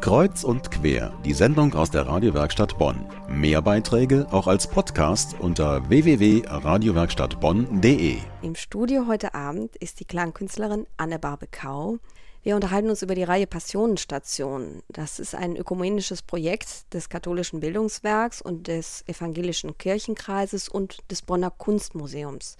Kreuz und quer, die Sendung aus der Radiowerkstatt Bonn. Mehr Beiträge auch als Podcast unter www.radiowerkstattbonn.de. Im Studio heute Abend ist die Klangkünstlerin Anne Barbekau. Wir unterhalten uns über die Reihe Passionenstation. Das ist ein ökumenisches Projekt des katholischen Bildungswerks und des evangelischen Kirchenkreises und des Bonner Kunstmuseums.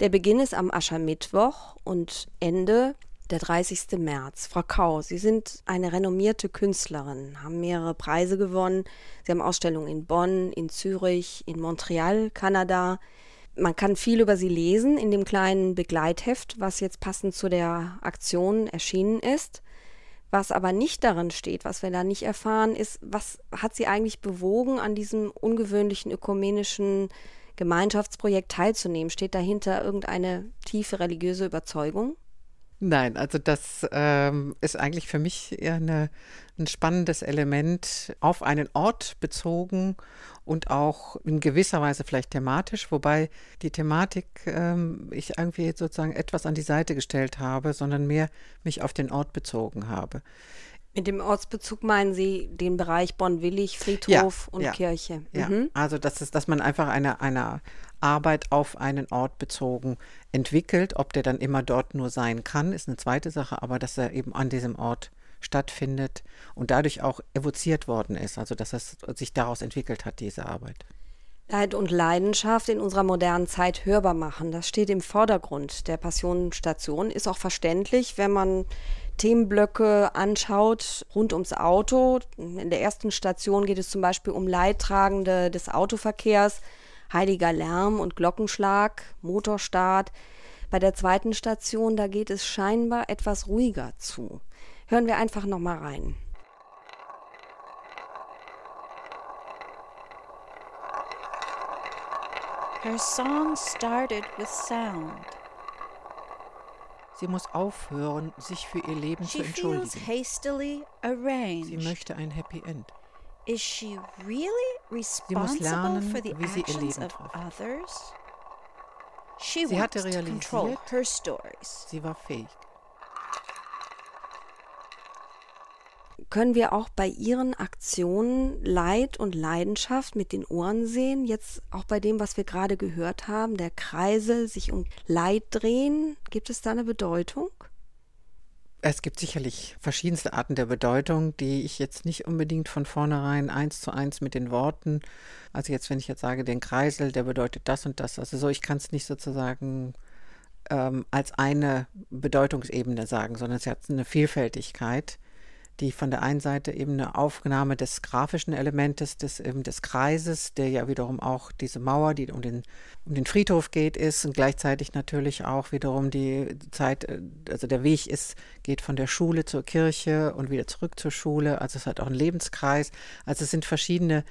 Der Beginn ist am Aschermittwoch und Ende der 30. März. Frau Kau, Sie sind eine renommierte Künstlerin, haben mehrere Preise gewonnen. Sie haben Ausstellungen in Bonn, in Zürich, in Montreal, Kanada. Man kann viel über Sie lesen in dem kleinen Begleitheft, was jetzt passend zu der Aktion erschienen ist. Was aber nicht darin steht, was wir da nicht erfahren, ist, was hat Sie eigentlich bewogen, an diesem ungewöhnlichen ökumenischen Gemeinschaftsprojekt teilzunehmen? Steht dahinter irgendeine tiefe religiöse Überzeugung? Nein, also das ähm, ist eigentlich für mich eher eine, ein spannendes Element auf einen Ort bezogen und auch in gewisser Weise vielleicht thematisch, wobei die Thematik ähm, ich irgendwie sozusagen etwas an die Seite gestellt habe, sondern mehr mich auf den Ort bezogen habe. Mit dem Ortsbezug meinen Sie den Bereich Bonn-Willig, Friedhof ja, und ja, Kirche? Ja, mhm. also das ist, dass man einfach eine, eine Arbeit auf einen Ort bezogen entwickelt. Ob der dann immer dort nur sein kann, ist eine zweite Sache, aber dass er eben an diesem Ort stattfindet und dadurch auch evoziert worden ist, also dass es sich daraus entwickelt hat, diese Arbeit. Leid und Leidenschaft in unserer modernen Zeit hörbar machen, das steht im Vordergrund der Passionenstation, ist auch verständlich, wenn man Themenblöcke anschaut rund ums Auto. In der ersten Station geht es zum Beispiel um Leidtragende des Autoverkehrs, heiliger Lärm und Glockenschlag, Motorstart. Bei der zweiten Station, da geht es scheinbar etwas ruhiger zu. Hören wir einfach noch mal rein. Her song started with sound. Sie muss aufhören, sich für ihr Leben She zu entschuldigen. hastily arranged. Sie möchte ein Happy End. Is she really Sie muss responsible lernen, for the wie sie ihr actions Leben of trifft. others? She Sie hatte realisiert, her stories. Sie war fähig. Können wir auch bei Ihren Aktionen Leid und Leidenschaft mit den Ohren sehen? Jetzt auch bei dem, was wir gerade gehört haben, der Kreisel sich um Leid drehen. Gibt es da eine Bedeutung? Es gibt sicherlich verschiedenste Arten der Bedeutung, die ich jetzt nicht unbedingt von vornherein eins zu eins mit den Worten, also jetzt, wenn ich jetzt sage, den Kreisel, der bedeutet das und das, also so, ich kann es nicht sozusagen ähm, als eine Bedeutungsebene sagen, sondern es hat eine Vielfältigkeit die von der einen Seite eben eine Aufnahme des grafischen Elementes des, eben des Kreises, der ja wiederum auch diese Mauer, die um den, um den Friedhof geht, ist und gleichzeitig natürlich auch wiederum die Zeit, äh, also der Weg ist, geht von der Schule zur Kirche und wieder zurück zur Schule. Also es hat auch einen Lebenskreis. Also es sind verschiedene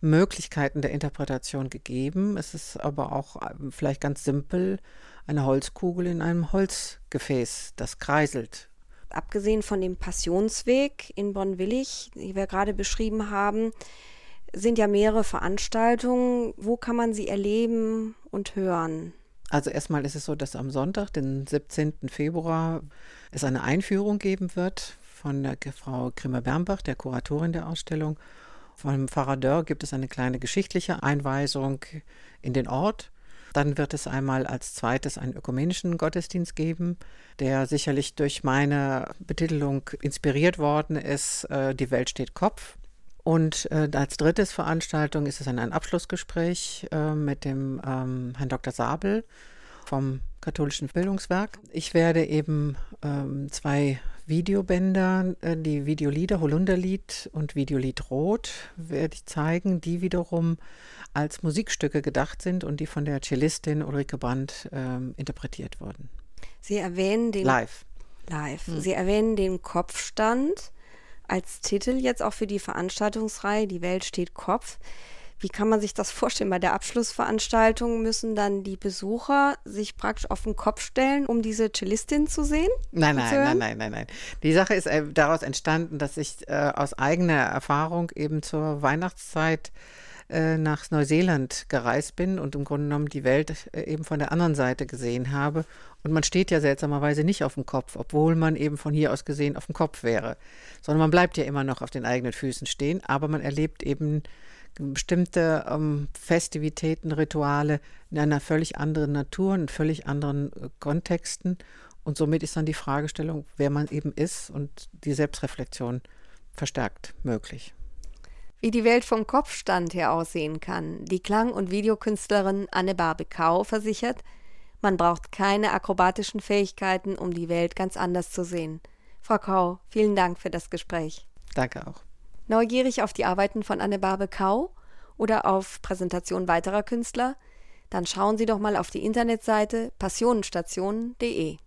Möglichkeiten der Interpretation gegeben. Es ist aber auch äh, vielleicht ganz simpel eine Holzkugel in einem Holzgefäß, das kreiselt abgesehen von dem Passionsweg in Bonn-Willig, die wir gerade beschrieben haben, sind ja mehrere Veranstaltungen. Wo kann man sie erleben und hören? Also erstmal ist es so, dass am Sonntag, den 17. Februar, es eine Einführung geben wird von der Frau Grimmer-Bernbach, der Kuratorin der Ausstellung. Vom Pfarrer Dörr gibt es eine kleine geschichtliche Einweisung in den Ort. Dann wird es einmal als zweites einen ökumenischen Gottesdienst geben, der sicherlich durch meine Betitelung inspiriert worden ist. Äh, Die Welt steht Kopf. Und äh, als drittes Veranstaltung ist es ein, Abschlussgespräch äh, mit dem ähm, Herrn Dr. Sabel vom katholischen Bildungswerk. Ich werde eben ähm, zwei Videobänder, äh, die Videolieder Holunderlied und Videolied Rot, werde ich zeigen, die wiederum als Musikstücke gedacht sind und die von der Cellistin Ulrike Brandt ähm, interpretiert wurden. Sie erwähnen den Live. Live. Hm. Sie erwähnen den Kopfstand als Titel jetzt auch für die Veranstaltungsreihe Die Welt steht Kopf. Wie kann man sich das vorstellen? Bei der Abschlussveranstaltung müssen dann die Besucher sich praktisch auf den Kopf stellen, um diese Cellistin zu sehen? Nein, nein, nein, nein, nein, nein. Die Sache ist äh, daraus entstanden, dass ich äh, aus eigener Erfahrung eben zur Weihnachtszeit äh, nach Neuseeland gereist bin und im Grunde genommen die Welt äh, eben von der anderen Seite gesehen habe. Und man steht ja seltsamerweise nicht auf dem Kopf, obwohl man eben von hier aus gesehen auf dem Kopf wäre, sondern man bleibt ja immer noch auf den eigenen Füßen stehen, aber man erlebt eben bestimmte ähm, Festivitäten, Rituale in einer völlig anderen Natur, in völlig anderen äh, Kontexten. Und somit ist dann die Fragestellung, wer man eben ist und die Selbstreflexion verstärkt möglich. Wie die Welt vom Kopfstand her aussehen kann, die Klang- und Videokünstlerin Anne Barbekau versichert, man braucht keine akrobatischen Fähigkeiten, um die Welt ganz anders zu sehen. Frau Kau, vielen Dank für das Gespräch. Danke auch. Neugierig auf die Arbeiten von Anne-Barbe Kau oder auf Präsentationen weiterer Künstler? Dann schauen Sie doch mal auf die Internetseite passionenstationen.de.